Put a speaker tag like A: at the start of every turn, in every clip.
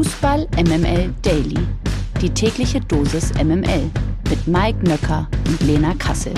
A: Fußball MML Daily. Die tägliche Dosis MML mit Mike Nöcker und Lena Kassel.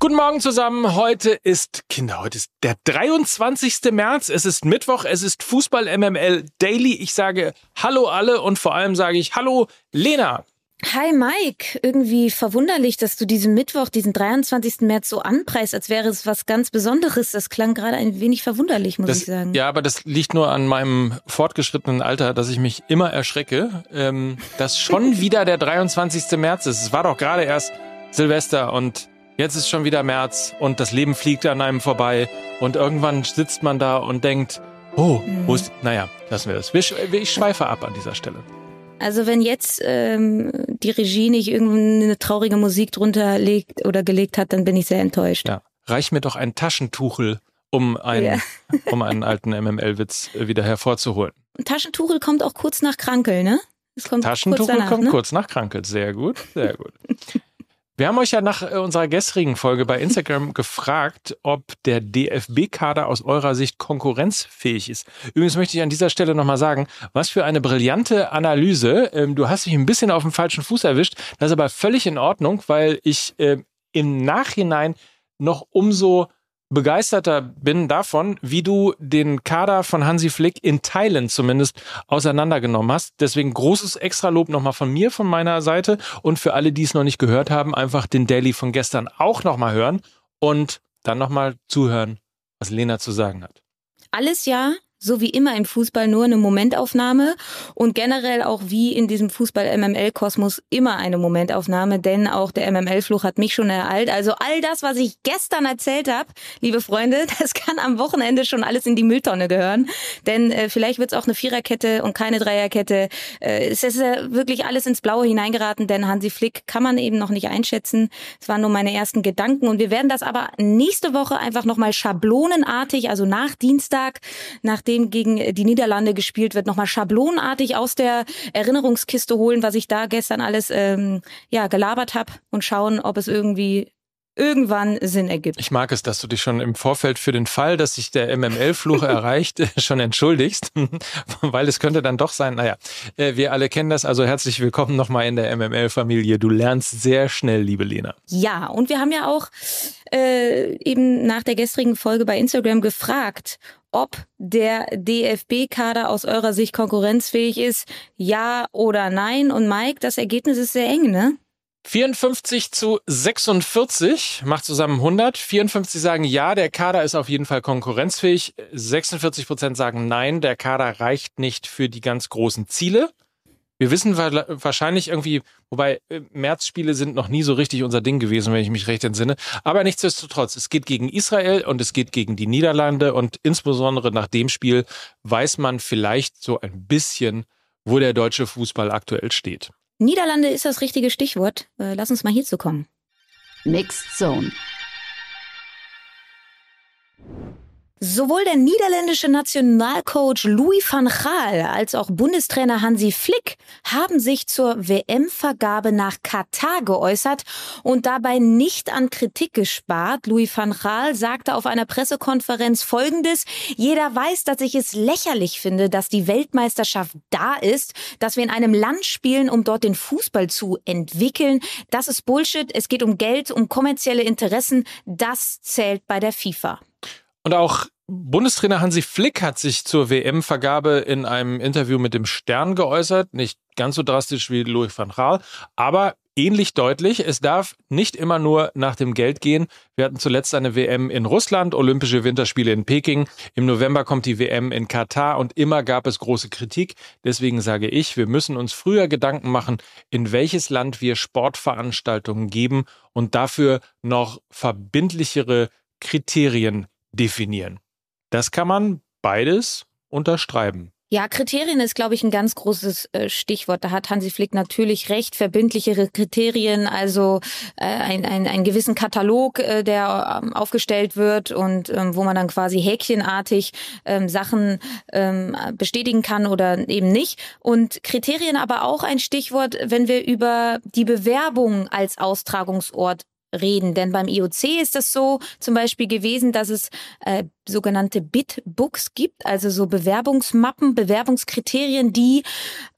B: Guten Morgen zusammen. Heute ist, Kinder, heute ist der 23. März. Es ist Mittwoch. Es ist Fußball MML Daily. Ich sage Hallo alle und vor allem sage ich Hallo Lena.
C: Hi Mike, irgendwie verwunderlich, dass du diesen Mittwoch, diesen 23. März so anpreist, als wäre es was ganz Besonderes. Das klang gerade ein wenig verwunderlich, muss
B: das,
C: ich sagen.
B: Ja, aber das liegt nur an meinem fortgeschrittenen Alter, dass ich mich immer erschrecke, ähm, dass schon wieder der 23. März ist. Es war doch gerade erst Silvester und jetzt ist schon wieder März und das Leben fliegt an einem vorbei und irgendwann sitzt man da und denkt, oh, mhm. wo ist, naja, lassen wir das. Ich schweife ab an dieser Stelle.
C: Also wenn jetzt ähm, die Regie nicht irgendeine traurige Musik drunter legt oder gelegt hat, dann bin ich sehr enttäuscht.
B: Ja, reich mir doch ein Taschentuchel, um einen, ja. um einen alten MML-Witz äh, wieder hervorzuholen.
C: Ein Taschentuchel kommt auch kurz nach Krankel, ne?
B: Es kommt Taschentuchel kurz danach, kommt ne? kurz nach Krankel. Sehr gut, sehr gut. Wir haben euch ja nach äh, unserer gestrigen Folge bei Instagram gefragt, ob der DFB-Kader aus eurer Sicht konkurrenzfähig ist. Übrigens möchte ich an dieser Stelle nochmal sagen, was für eine brillante Analyse. Ähm, du hast dich ein bisschen auf dem falschen Fuß erwischt. Das ist aber völlig in Ordnung, weil ich äh, im Nachhinein noch umso begeisterter bin davon, wie du den Kader von Hansi Flick in Teilen zumindest auseinandergenommen hast. Deswegen großes Extralob nochmal von mir, von meiner Seite und für alle, die es noch nicht gehört haben, einfach den Daily von gestern auch nochmal hören und dann nochmal zuhören, was Lena zu sagen hat.
C: Alles ja so wie immer im Fußball nur eine Momentaufnahme und generell auch wie in diesem Fußball-MML-Kosmos immer eine Momentaufnahme, denn auch der MML-Fluch hat mich schon ereilt. Also all das, was ich gestern erzählt habe, liebe Freunde, das kann am Wochenende schon alles in die Mülltonne gehören, denn äh, vielleicht wird es auch eine Viererkette und keine Dreierkette. Äh, es ist äh, wirklich alles ins Blaue hineingeraten, denn Hansi Flick kann man eben noch nicht einschätzen. Es waren nur meine ersten Gedanken und wir werden das aber nächste Woche einfach nochmal schablonenartig, also nach Dienstag, nach nachdem gegen die Niederlande gespielt wird, nochmal schablonartig aus der Erinnerungskiste holen, was ich da gestern alles ähm, ja gelabert habe und schauen, ob es irgendwie irgendwann Sinn ergibt.
B: Ich mag es, dass du dich schon im Vorfeld für den Fall, dass sich der MML-Fluch erreicht, schon entschuldigst, weil es könnte dann doch sein, naja, äh, wir alle kennen das, also herzlich willkommen nochmal in der MML-Familie. Du lernst sehr schnell, liebe Lena.
C: Ja, und wir haben ja auch äh, eben nach der gestrigen Folge bei Instagram gefragt, ob der DFB-Kader aus eurer Sicht konkurrenzfähig ist, ja oder nein. Und Mike, das Ergebnis ist sehr eng, ne?
B: 54 zu 46 macht zusammen 100. 54 sagen ja, der Kader ist auf jeden Fall konkurrenzfähig. 46 Prozent sagen nein, der Kader reicht nicht für die ganz großen Ziele. Wir wissen wahrscheinlich irgendwie, wobei äh, Märzspiele sind noch nie so richtig unser Ding gewesen, wenn ich mich recht entsinne. Aber nichtsdestotrotz, es geht gegen Israel und es geht gegen die Niederlande und insbesondere nach dem Spiel weiß man vielleicht so ein bisschen, wo der deutsche Fußball aktuell steht.
C: Niederlande ist das richtige Stichwort. Äh, lass uns mal hierzu kommen.
A: Mixed Zone.
C: Sowohl der niederländische Nationalcoach Louis van Gaal als auch Bundestrainer Hansi Flick haben sich zur WM-Vergabe nach Katar geäußert und dabei nicht an Kritik gespart. Louis van Gaal sagte auf einer Pressekonferenz Folgendes. Jeder weiß, dass ich es lächerlich finde, dass die Weltmeisterschaft da ist, dass wir in einem Land spielen, um dort den Fußball zu entwickeln. Das ist Bullshit. Es geht um Geld, um kommerzielle Interessen. Das zählt bei der FIFA.
B: Und auch Bundestrainer Hansi Flick hat sich zur WM-Vergabe in einem Interview mit dem Stern geäußert. Nicht ganz so drastisch wie Louis van Gaal, aber ähnlich deutlich. Es darf nicht immer nur nach dem Geld gehen. Wir hatten zuletzt eine WM in Russland, Olympische Winterspiele in Peking. Im November kommt die WM in Katar und immer gab es große Kritik. Deswegen sage ich, wir müssen uns früher Gedanken machen, in welches Land wir Sportveranstaltungen geben und dafür noch verbindlichere Kriterien definieren. Das kann man beides unterschreiben.
C: Ja, Kriterien ist, glaube ich, ein ganz großes äh, Stichwort. Da hat Hansi Flick natürlich recht. Verbindlichere Kriterien, also äh, ein, ein, einen gewissen Katalog, äh, der ähm, aufgestellt wird und ähm, wo man dann quasi häkchenartig ähm, Sachen ähm, bestätigen kann oder eben nicht. Und Kriterien aber auch ein Stichwort, wenn wir über die Bewerbung als Austragungsort reden. Denn beim IOC ist das so zum Beispiel gewesen, dass es äh, sogenannte Bitbooks gibt, also so Bewerbungsmappen, Bewerbungskriterien, die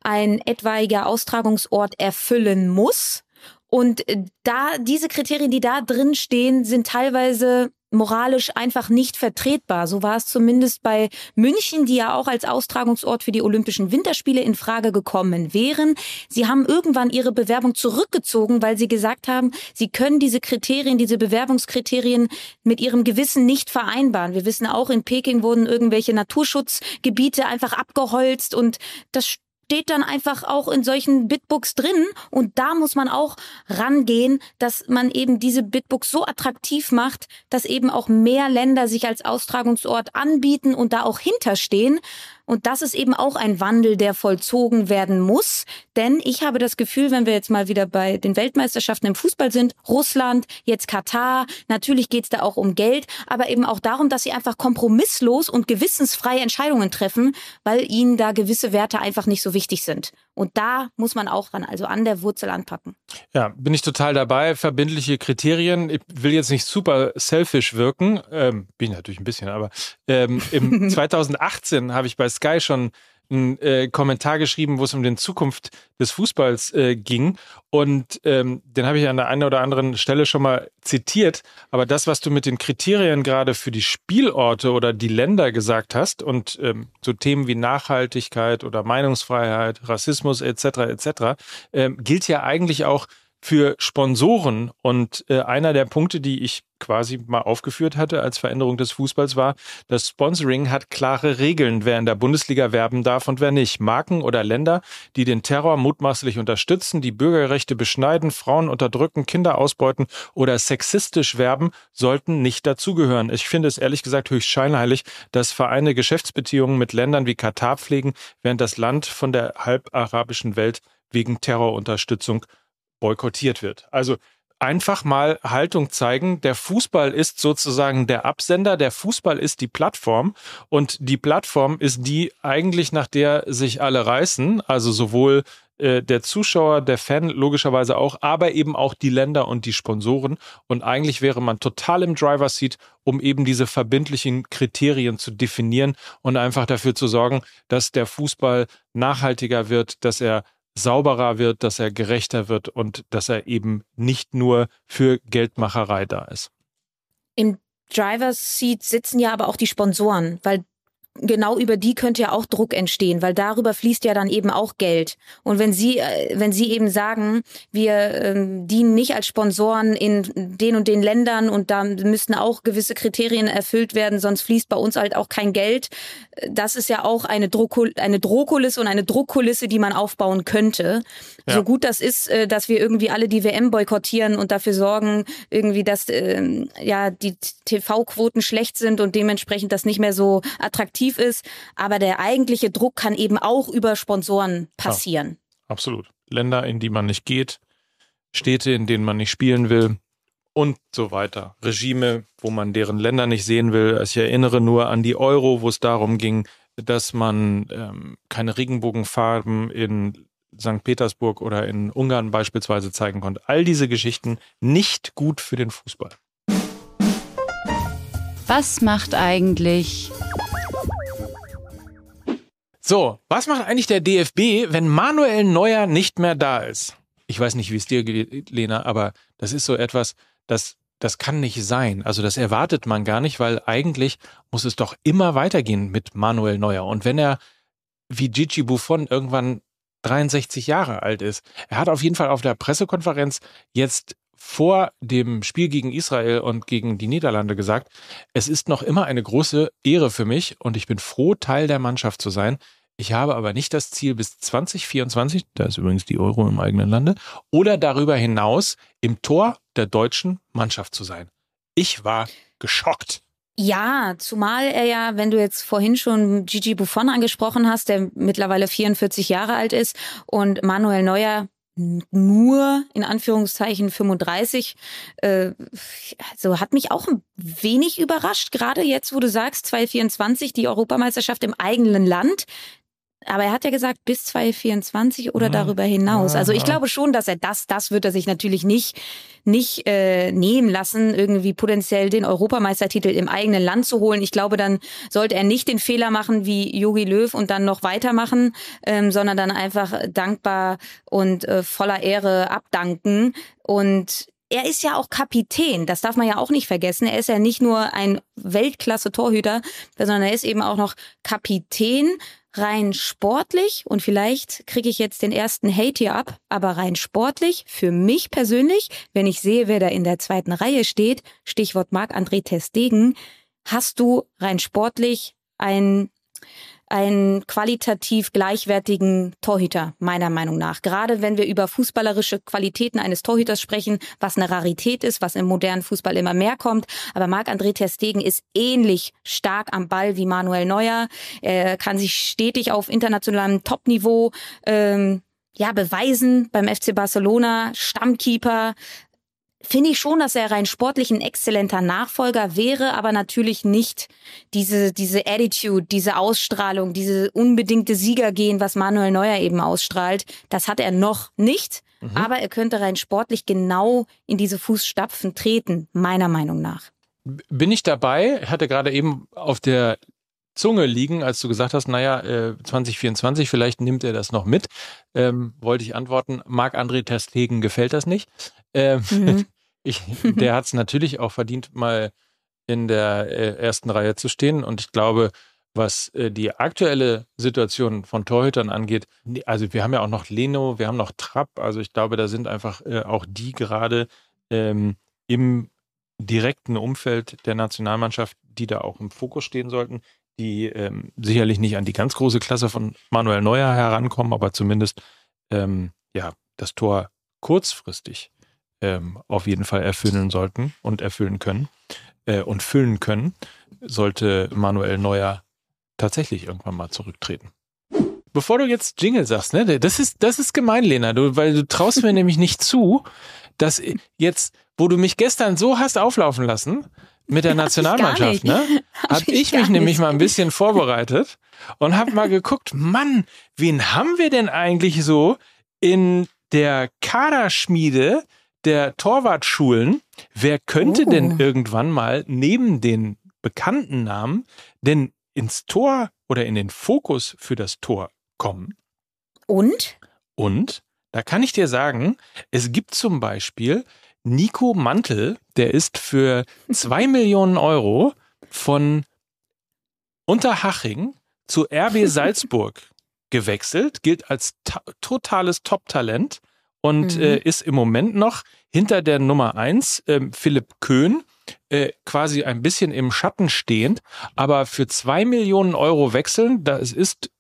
C: ein etwaiger Austragungsort erfüllen muss. Und äh, da diese Kriterien, die da drin stehen, sind teilweise moralisch einfach nicht vertretbar. So war es zumindest bei München, die ja auch als Austragungsort für die Olympischen Winterspiele in Frage gekommen wären. Sie haben irgendwann ihre Bewerbung zurückgezogen, weil sie gesagt haben, sie können diese Kriterien, diese Bewerbungskriterien mit ihrem Gewissen nicht vereinbaren. Wir wissen auch, in Peking wurden irgendwelche Naturschutzgebiete einfach abgeholzt und das steht dann einfach auch in solchen Bitbooks drin und da muss man auch rangehen, dass man eben diese Bitbooks so attraktiv macht, dass eben auch mehr Länder sich als Austragungsort anbieten und da auch hinterstehen. Und das ist eben auch ein Wandel, der vollzogen werden muss. Denn ich habe das Gefühl, wenn wir jetzt mal wieder bei den Weltmeisterschaften im Fußball sind, Russland, jetzt Katar, natürlich geht es da auch um Geld, aber eben auch darum, dass sie einfach kompromisslos und gewissensfrei Entscheidungen treffen, weil ihnen da gewisse Werte einfach nicht so wichtig sind. Und da muss man auch ran, also an der Wurzel anpacken.
B: Ja, bin ich total dabei. Verbindliche Kriterien. Ich will jetzt nicht super selfish wirken, ähm, bin ich natürlich ein bisschen, aber ähm, im 2018 habe ich bei Sky schon einen äh, Kommentar geschrieben, wo es um den Zukunft des Fußballs äh, ging. Und ähm, den habe ich an der einen oder anderen Stelle schon mal zitiert. Aber das, was du mit den Kriterien gerade für die Spielorte oder die Länder gesagt hast und ähm, so Themen wie Nachhaltigkeit oder Meinungsfreiheit, Rassismus etc. etc. Ähm, gilt ja eigentlich auch für Sponsoren. Und äh, einer der Punkte, die ich quasi mal aufgeführt hatte als Veränderung des Fußballs war, das Sponsoring hat klare Regeln, wer in der Bundesliga werben darf und wer nicht. Marken oder Länder, die den Terror mutmaßlich unterstützen, die Bürgerrechte beschneiden, Frauen unterdrücken, Kinder ausbeuten oder sexistisch werben, sollten nicht dazugehören. Ich finde es ehrlich gesagt höchst scheinheilig, dass Vereine Geschäftsbeziehungen mit Ländern wie Katar pflegen, während das Land von der halbarabischen Welt wegen Terrorunterstützung boykottiert wird. Also einfach mal Haltung zeigen. Der Fußball ist sozusagen der Absender, der Fußball ist die Plattform und die Plattform ist die eigentlich, nach der sich alle reißen, also sowohl äh, der Zuschauer, der Fan logischerweise auch, aber eben auch die Länder und die Sponsoren. Und eigentlich wäre man total im Driver Seat, um eben diese verbindlichen Kriterien zu definieren und einfach dafür zu sorgen, dass der Fußball nachhaltiger wird, dass er sauberer wird, dass er gerechter wird und dass er eben nicht nur für Geldmacherei da ist.
C: Im Driver's Seat sitzen ja aber auch die Sponsoren, weil genau über die könnte ja auch Druck entstehen, weil darüber fließt ja dann eben auch Geld. Und wenn Sie, äh, wenn Sie eben sagen, wir ähm, dienen nicht als Sponsoren in den und den Ländern und da müssten auch gewisse Kriterien erfüllt werden, sonst fließt bei uns halt auch kein Geld. Das ist ja auch eine, Druckul eine Drohkulisse und eine Druckkulisse, die man aufbauen könnte. Ja. So gut das ist, äh, dass wir irgendwie alle die WM boykottieren und dafür sorgen, irgendwie, dass äh, ja die TV-Quoten schlecht sind und dementsprechend das nicht mehr so attraktiv attraktiv ist. Aber der eigentliche Druck kann eben auch über Sponsoren passieren. Ja,
B: absolut. Länder, in die man nicht geht, Städte, in denen man nicht spielen will und so weiter. Regime, wo man deren Länder nicht sehen will. Ich erinnere nur an die Euro, wo es darum ging, dass man ähm, keine Regenbogenfarben in St. Petersburg oder in Ungarn beispielsweise zeigen konnte. All diese Geschichten nicht gut für den Fußball.
A: Was macht eigentlich
B: so, was macht eigentlich der DFB, wenn Manuel Neuer nicht mehr da ist? Ich weiß nicht, wie es dir geht, Lena, aber das ist so etwas, das, das kann nicht sein. Also das erwartet man gar nicht, weil eigentlich muss es doch immer weitergehen mit Manuel Neuer. Und wenn er wie Gigi Buffon irgendwann 63 Jahre alt ist, er hat auf jeden Fall auf der Pressekonferenz jetzt vor dem Spiel gegen Israel und gegen die Niederlande gesagt, es ist noch immer eine große Ehre für mich und ich bin froh, Teil der Mannschaft zu sein. Ich habe aber nicht das Ziel bis 2024, da ist übrigens die Euro im eigenen Lande, oder darüber hinaus im Tor der deutschen Mannschaft zu sein. Ich war geschockt.
C: Ja, zumal er ja, wenn du jetzt vorhin schon Gigi Buffon angesprochen hast, der mittlerweile 44 Jahre alt ist und Manuel Neuer nur in Anführungszeichen 35. Äh, also hat mich auch ein wenig überrascht, gerade jetzt, wo du sagst, 2024 die Europameisterschaft im eigenen Land. Aber er hat ja gesagt, bis 2024 oder mhm. darüber hinaus. Also ich glaube schon, dass er das, das wird er sich natürlich nicht, nicht äh, nehmen lassen, irgendwie potenziell den Europameistertitel im eigenen Land zu holen. Ich glaube, dann sollte er nicht den Fehler machen wie Yogi Löw und dann noch weitermachen, ähm, sondern dann einfach dankbar und äh, voller Ehre abdanken. Und er ist ja auch Kapitän, das darf man ja auch nicht vergessen. Er ist ja nicht nur ein Weltklasse-Torhüter, sondern er ist eben auch noch Kapitän rein sportlich, und vielleicht kriege ich jetzt den ersten Hate hier ab, aber rein sportlich, für mich persönlich, wenn ich sehe, wer da in der zweiten Reihe steht, Stichwort Marc-André Testegen, hast du rein sportlich ein einen qualitativ gleichwertigen Torhüter, meiner Meinung nach. Gerade wenn wir über fußballerische Qualitäten eines Torhüters sprechen, was eine Rarität ist, was im modernen Fußball immer mehr kommt. Aber Marc-André Ter Stegen ist ähnlich stark am Ball wie Manuel Neuer. Er kann sich stetig auf internationalem Topniveau ähm, ja, beweisen beim FC Barcelona, Stammkeeper, finde ich schon, dass er rein sportlich ein exzellenter Nachfolger wäre, aber natürlich nicht diese, diese Attitude, diese Ausstrahlung, diese unbedingte Siegergehen, was Manuel Neuer eben ausstrahlt. Das hat er noch nicht, mhm. aber er könnte rein sportlich genau in diese Fußstapfen treten, meiner Meinung nach.
B: Bin ich dabei? Hatte gerade eben auf der Zunge liegen, als du gesagt hast, naja, äh, 2024, vielleicht nimmt er das noch mit. Ähm, wollte ich antworten, Marc-André Terstegen gefällt das nicht. Ähm, mhm. ich, der hat es natürlich auch verdient, mal in der äh, ersten Reihe zu stehen. Und ich glaube, was äh, die aktuelle Situation von Torhütern angeht, also wir haben ja auch noch Leno, wir haben noch Trapp. Also ich glaube, da sind einfach äh, auch die gerade ähm, im direkten Umfeld der Nationalmannschaft, die da auch im Fokus stehen sollten die ähm, sicherlich nicht an die ganz große Klasse von Manuel Neuer herankommen, aber zumindest ähm, ja das Tor kurzfristig ähm, auf jeden Fall erfüllen sollten und erfüllen können äh, und füllen können, sollte Manuel Neuer tatsächlich irgendwann mal zurücktreten. Bevor du jetzt Jingle sagst, ne, das ist, das ist gemein, Lena, du, weil du traust mir nämlich nicht zu, dass jetzt, wo du mich gestern so hast auflaufen lassen, mit der Nationalmannschaft, ne? Habe ich, ich mich nämlich mal ein bisschen vorbereitet und habe mal geguckt, Mann, wen haben wir denn eigentlich so in der Kaderschmiede der Torwartschulen? Wer könnte oh. denn irgendwann mal neben den bekannten Namen denn ins Tor oder in den Fokus für das Tor kommen?
C: Und?
B: Und da kann ich dir sagen, es gibt zum Beispiel Nico Mantel, der ist für zwei Millionen Euro von Unterhaching zu RB Salzburg gewechselt, gilt als totales Top-Talent und mhm. äh, ist im Moment noch hinter der Nummer eins äh, Philipp Köhn, äh, quasi ein bisschen im Schatten stehend, aber für zwei Millionen Euro wechseln, das ist,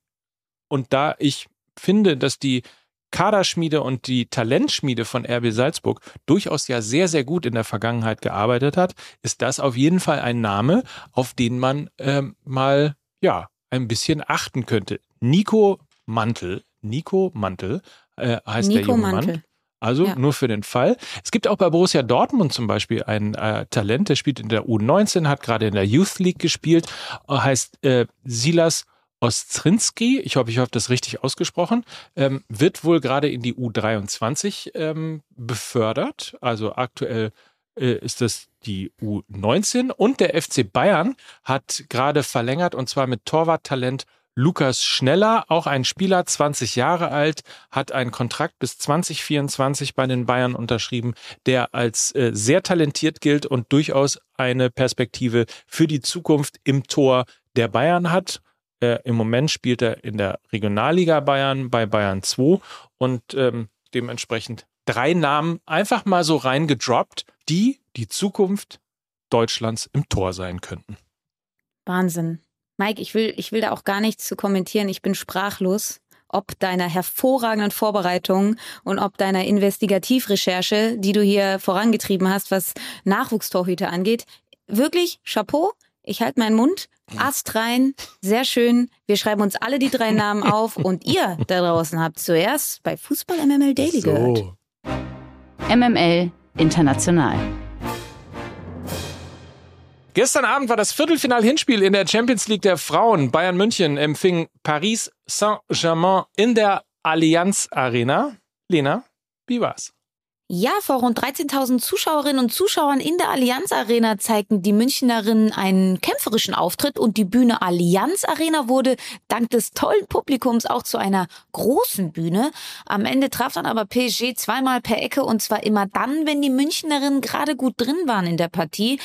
B: und da ich finde, dass die Kaderschmiede und die Talentschmiede von RB Salzburg durchaus ja sehr, sehr gut in der Vergangenheit gearbeitet hat, ist das auf jeden Fall ein Name, auf den man ähm, mal, ja, ein bisschen achten könnte. Nico Mantel, Nico Mantel äh, heißt Nico der junge Mantel. Mann. Also ja. nur für den Fall. Es gibt auch bei Borussia Dortmund zum Beispiel ein äh, Talent, der spielt in der U19, hat gerade in der Youth League gespielt, heißt äh, Silas Ostrinski, ich hoffe, ich habe das richtig ausgesprochen, ähm, wird wohl gerade in die U23 ähm, befördert. Also aktuell äh, ist das die U19 und der FC Bayern hat gerade verlängert und zwar mit Torwarttalent Lukas Schneller, auch ein Spieler, 20 Jahre alt, hat einen Kontrakt bis 2024 bei den Bayern unterschrieben, der als äh, sehr talentiert gilt und durchaus eine Perspektive für die Zukunft im Tor der Bayern hat. Äh, Im Moment spielt er in der Regionalliga Bayern bei Bayern 2 und ähm, dementsprechend drei Namen einfach mal so reingedroppt, die die Zukunft Deutschlands im Tor sein könnten.
C: Wahnsinn. Mike, ich will, ich will da auch gar nichts zu kommentieren. Ich bin sprachlos ob deiner hervorragenden Vorbereitung und ob deiner Investigativrecherche, die du hier vorangetrieben hast, was Nachwuchstorhüter angeht. Wirklich, Chapeau. Ich halte meinen Mund Ast rein, sehr schön. Wir schreiben uns alle die drei Namen auf und ihr da draußen habt zuerst bei Fußball MML Daily so. gehört.
A: MML International.
B: Gestern Abend war das Viertelfinal-Hinspiel in der Champions League der Frauen. Bayern München empfing Paris Saint-Germain in der Allianz Arena. Lena, wie war's?
C: Ja, vor rund 13.000 Zuschauerinnen und Zuschauern in der Allianz Arena zeigten die Münchnerinnen einen kämpferischen Auftritt und die Bühne Allianz Arena wurde dank des tollen Publikums auch zu einer großen Bühne. Am Ende traf dann aber PSG zweimal per Ecke und zwar immer dann, wenn die Münchnerinnen gerade gut drin waren in der Partie.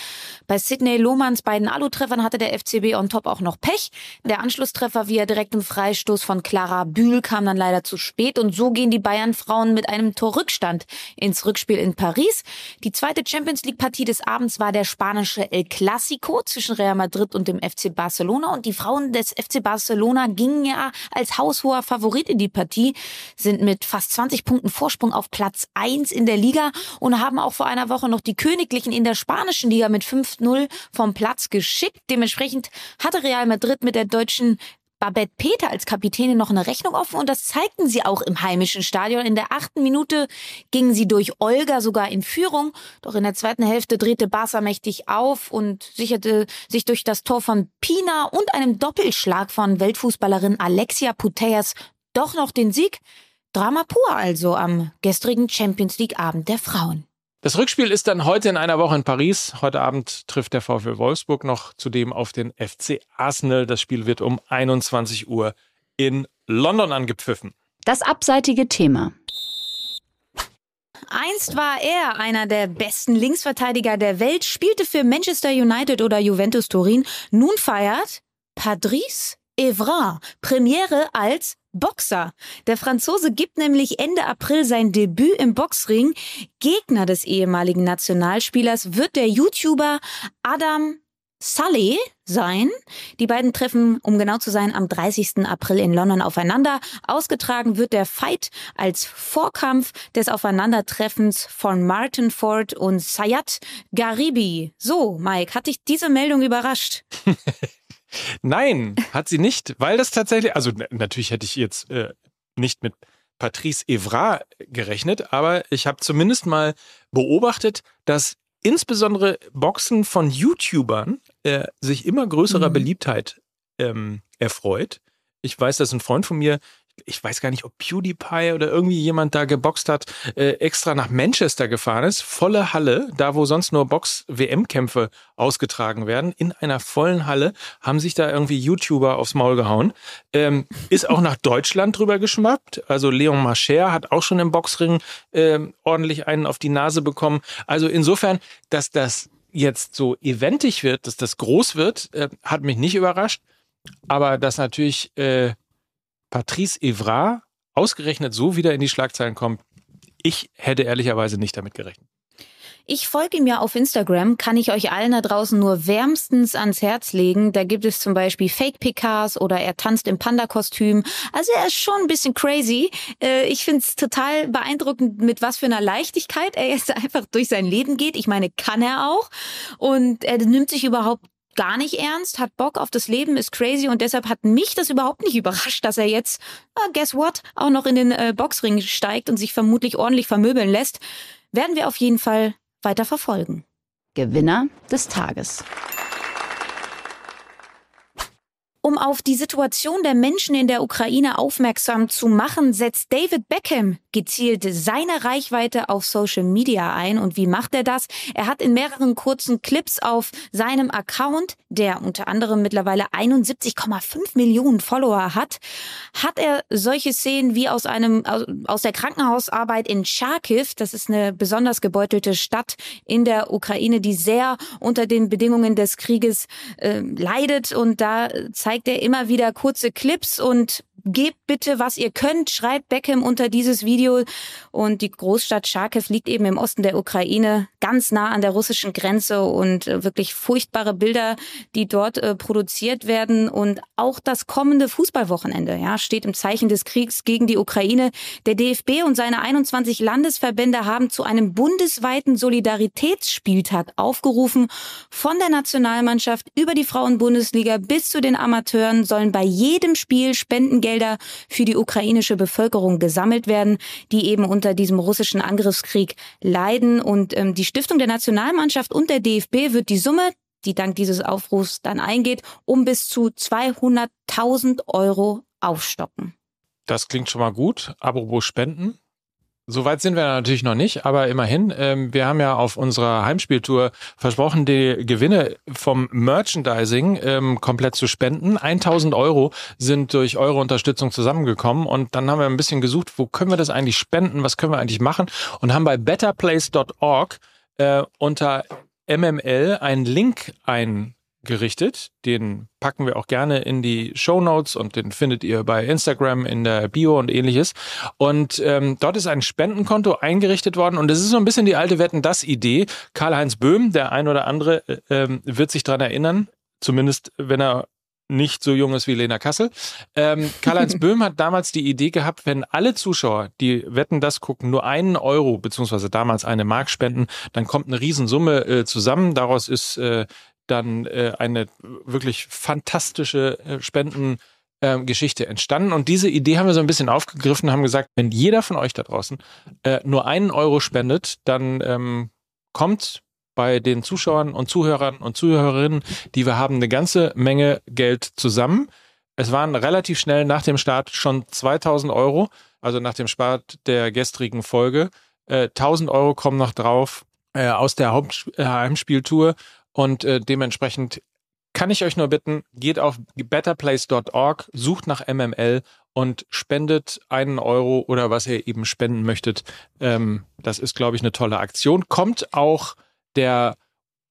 C: Bei Sidney Lohmanns beiden Alu-Treffern hatte der FCB on top auch noch Pech. Der Anschlusstreffer via direktem Freistoß von Clara Bühl kam dann leider zu spät und so gehen die Bayern-Frauen mit einem Torrückstand ins ins Rückspiel in Paris. Die zweite Champions League Partie des Abends war der spanische El Clasico zwischen Real Madrid und dem FC Barcelona und die Frauen des FC Barcelona gingen ja als haushoher Favorit in die Partie, sind mit fast 20 Punkten Vorsprung auf Platz 1 in der Liga und haben auch vor einer Woche noch die Königlichen in der spanischen Liga mit 5-0 vom Platz geschickt. Dementsprechend hatte Real Madrid mit der deutschen Babette Peter als Kapitänin noch eine Rechnung offen und das zeigten sie auch im heimischen Stadion. In der achten Minute gingen sie durch Olga sogar in Führung, doch in der zweiten Hälfte drehte Barca mächtig auf und sicherte sich durch das Tor von Pina und einem Doppelschlag von Weltfußballerin Alexia Putellas doch noch den Sieg. Drama pur also am gestrigen Champions League Abend der Frauen.
B: Das Rückspiel ist dann heute in einer Woche in Paris. Heute Abend trifft der VfL Wolfsburg noch zudem auf den FC Arsenal. Das Spiel wird um 21 Uhr in London angepfiffen.
A: Das abseitige Thema.
C: Einst war er einer der besten Linksverteidiger der Welt, spielte für Manchester United oder Juventus Turin. Nun feiert Patrice Evra Premiere als Boxer. Der Franzose gibt nämlich Ende April sein Debüt im Boxring. Gegner des ehemaligen Nationalspielers wird der YouTuber Adam Saleh sein. Die beiden treffen, um genau zu sein, am 30. April in London aufeinander. Ausgetragen wird der Fight als Vorkampf des Aufeinandertreffens von Martin Ford und Sayat Garibi. So, Mike, hat dich diese Meldung überrascht?
B: Nein, hat sie nicht, weil das tatsächlich, also natürlich hätte ich jetzt äh, nicht mit Patrice Evra gerechnet, aber ich habe zumindest mal beobachtet, dass insbesondere Boxen von YouTubern äh, sich immer größerer mhm. Beliebtheit ähm, erfreut. Ich weiß, dass ein Freund von mir ich weiß gar nicht, ob PewDiePie oder irgendwie jemand da geboxt hat, äh, extra nach Manchester gefahren ist, volle Halle, da wo sonst nur Box-WM-Kämpfe ausgetragen werden, in einer vollen Halle, haben sich da irgendwie YouTuber aufs Maul gehauen. Ähm, ist auch nach Deutschland drüber geschmappt. Also Leon Marcher hat auch schon im Boxring äh, ordentlich einen auf die Nase bekommen. Also insofern, dass das jetzt so eventig wird, dass das groß wird, äh, hat mich nicht überrascht. Aber dass natürlich äh, Patrice Evra ausgerechnet so wieder in die Schlagzeilen kommt, ich hätte ehrlicherweise nicht damit gerechnet.
C: Ich folge ihm ja auf Instagram, kann ich euch allen da draußen nur wärmstens ans Herz legen. Da gibt es zum Beispiel Fake-PKs oder er tanzt im Panda-Kostüm. Also er ist schon ein bisschen crazy. Äh, ich finde es total beeindruckend, mit was für einer Leichtigkeit er jetzt einfach durch sein Leben geht. Ich meine, kann er auch. Und er nimmt sich überhaupt gar nicht ernst, hat Bock auf das Leben, ist crazy und deshalb hat mich das überhaupt nicht überrascht, dass er jetzt, uh, guess what, auch noch in den äh, Boxring steigt und sich vermutlich ordentlich vermöbeln lässt. Werden wir auf jeden Fall weiter verfolgen.
A: Gewinner des Tages.
C: Um auf die Situation der Menschen in der Ukraine aufmerksam zu machen, setzt David Beckham gezielt seine Reichweite auf Social Media ein. Und wie macht er das? Er hat in mehreren kurzen Clips auf seinem Account, der unter anderem mittlerweile 71,5 Millionen Follower hat, hat er solche Szenen wie aus einem, aus der Krankenhausarbeit in Charkiw. Das ist eine besonders gebeutelte Stadt in der Ukraine, die sehr unter den Bedingungen des Krieges äh, leidet. Und da zeigt zeigt er immer wieder kurze Clips und gebt bitte, was ihr könnt, schreibt Beckham unter dieses Video. Und die Großstadt Charkiw liegt eben im Osten der Ukraine, ganz nah an der russischen Grenze und äh, wirklich furchtbare Bilder, die dort äh, produziert werden. Und auch das kommende Fußballwochenende ja, steht im Zeichen des Kriegs gegen die Ukraine. Der DFB und seine 21 Landesverbände haben zu einem bundesweiten Solidaritätsspieltag aufgerufen. Von der Nationalmannschaft über die Frauenbundesliga bis zu den Amateuren sollen bei jedem Spiel Spendengeld Gelder für die ukrainische Bevölkerung gesammelt werden, die eben unter diesem russischen Angriffskrieg leiden. Und ähm, die Stiftung der Nationalmannschaft und der DFB wird die Summe die dank dieses Aufrufs dann eingeht, um bis zu 200.000 Euro aufstocken.
B: Das klingt schon mal gut. Apropos Spenden. Soweit sind wir natürlich noch nicht, aber immerhin, ähm, wir haben ja auf unserer Heimspieltour versprochen, die Gewinne vom Merchandising ähm, komplett zu spenden. 1000 Euro sind durch eure Unterstützung zusammengekommen und dann haben wir ein bisschen gesucht, wo können wir das eigentlich spenden, was können wir eigentlich machen und haben bei betterplace.org äh, unter MML einen Link ein gerichtet. Den packen wir auch gerne in die Show Notes und den findet ihr bei Instagram in der Bio und ähnliches. Und ähm, dort ist ein Spendenkonto eingerichtet worden und es ist so ein bisschen die alte Wetten das Idee. Karl-Heinz Böhm, der ein oder andere, äh, ähm, wird sich dran erinnern. Zumindest wenn er nicht so jung ist wie Lena Kassel. Ähm, Karl-Heinz Böhm hat damals die Idee gehabt, wenn alle Zuschauer, die Wetten das gucken, nur einen Euro beziehungsweise damals eine Mark spenden, dann kommt eine Riesensumme äh, zusammen. Daraus ist äh, dann äh, eine wirklich fantastische äh, Spenden. Ähm, Geschichte entstanden und diese Idee haben wir so ein bisschen aufgegriffen, haben gesagt, wenn jeder von euch da draußen äh, nur einen Euro spendet, dann ähm, kommt bei den Zuschauern und Zuhörern und Zuhörerinnen, die wir haben, eine ganze Menge Geld zusammen. Es waren relativ schnell nach dem Start schon 2000 Euro, also nach dem Start der gestrigen Folge. Äh, 1000 Euro kommen noch drauf äh, aus der Haupt äh, Heimspieltour und äh, dementsprechend kann ich euch nur bitten, geht auf betterplace.org, sucht nach MML und spendet einen Euro oder was ihr eben spenden möchtet. Ähm, das ist, glaube ich, eine tolle Aktion. Kommt auch der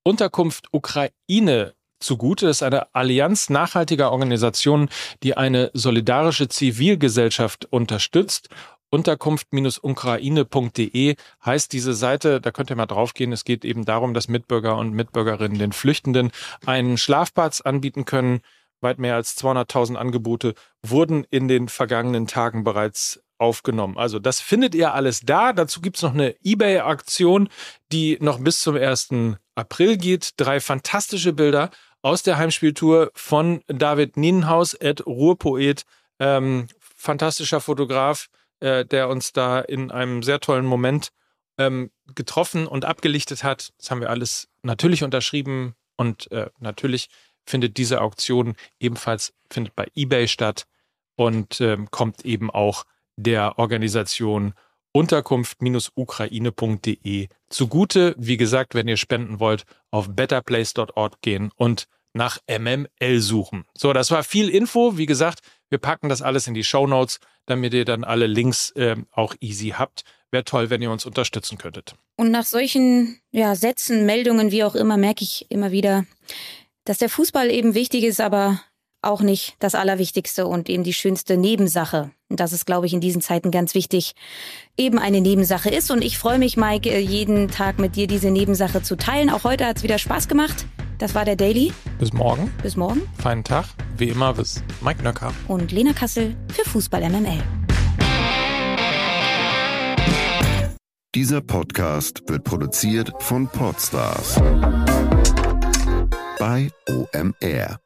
B: Unterkunft Ukraine zugute. Das ist eine Allianz nachhaltiger Organisationen, die eine solidarische Zivilgesellschaft unterstützt Unterkunft-ukraine.de heißt diese Seite, da könnt ihr mal draufgehen. Es geht eben darum, dass Mitbürger und Mitbürgerinnen den Flüchtenden einen Schlafplatz anbieten können. Weit mehr als 200.000 Angebote wurden in den vergangenen Tagen bereits aufgenommen. Also das findet ihr alles da. Dazu gibt's noch eine eBay-Aktion, die noch bis zum 1. April geht. Drei fantastische Bilder aus der Heimspieltour von David Nienhaus, Ed Ruhrpoet, ähm, fantastischer Fotograf, äh, der uns da in einem sehr tollen Moment ähm, getroffen und abgelichtet hat. Das haben wir alles natürlich unterschrieben und äh, natürlich findet diese Auktion ebenfalls findet bei eBay statt und ähm, kommt eben auch der Organisation Unterkunft-ukraine.de zugute. Wie gesagt, wenn ihr spenden wollt, auf betterplace.org gehen und nach MML suchen. So, das war viel Info. Wie gesagt, wir packen das alles in die Show Notes, damit ihr dann alle Links äh, auch easy habt. Wäre toll, wenn ihr uns unterstützen könntet.
C: Und nach solchen ja, Sätzen, Meldungen, wie auch immer, merke ich immer wieder, dass der Fußball eben wichtig ist, aber auch nicht das Allerwichtigste und eben die schönste Nebensache. Und das ist, glaube ich, in diesen Zeiten ganz wichtig, eben eine Nebensache ist. Und ich freue mich, Mike, jeden Tag mit dir diese Nebensache zu teilen. Auch heute hat es wieder Spaß gemacht. Das war der Daily.
B: Bis morgen.
C: Bis morgen.
B: Feinen Tag. Wie immer bis Mike Nöcker.
C: Und Lena Kassel für Fußball MML.
D: Dieser Podcast wird produziert von Podstars bei OMR.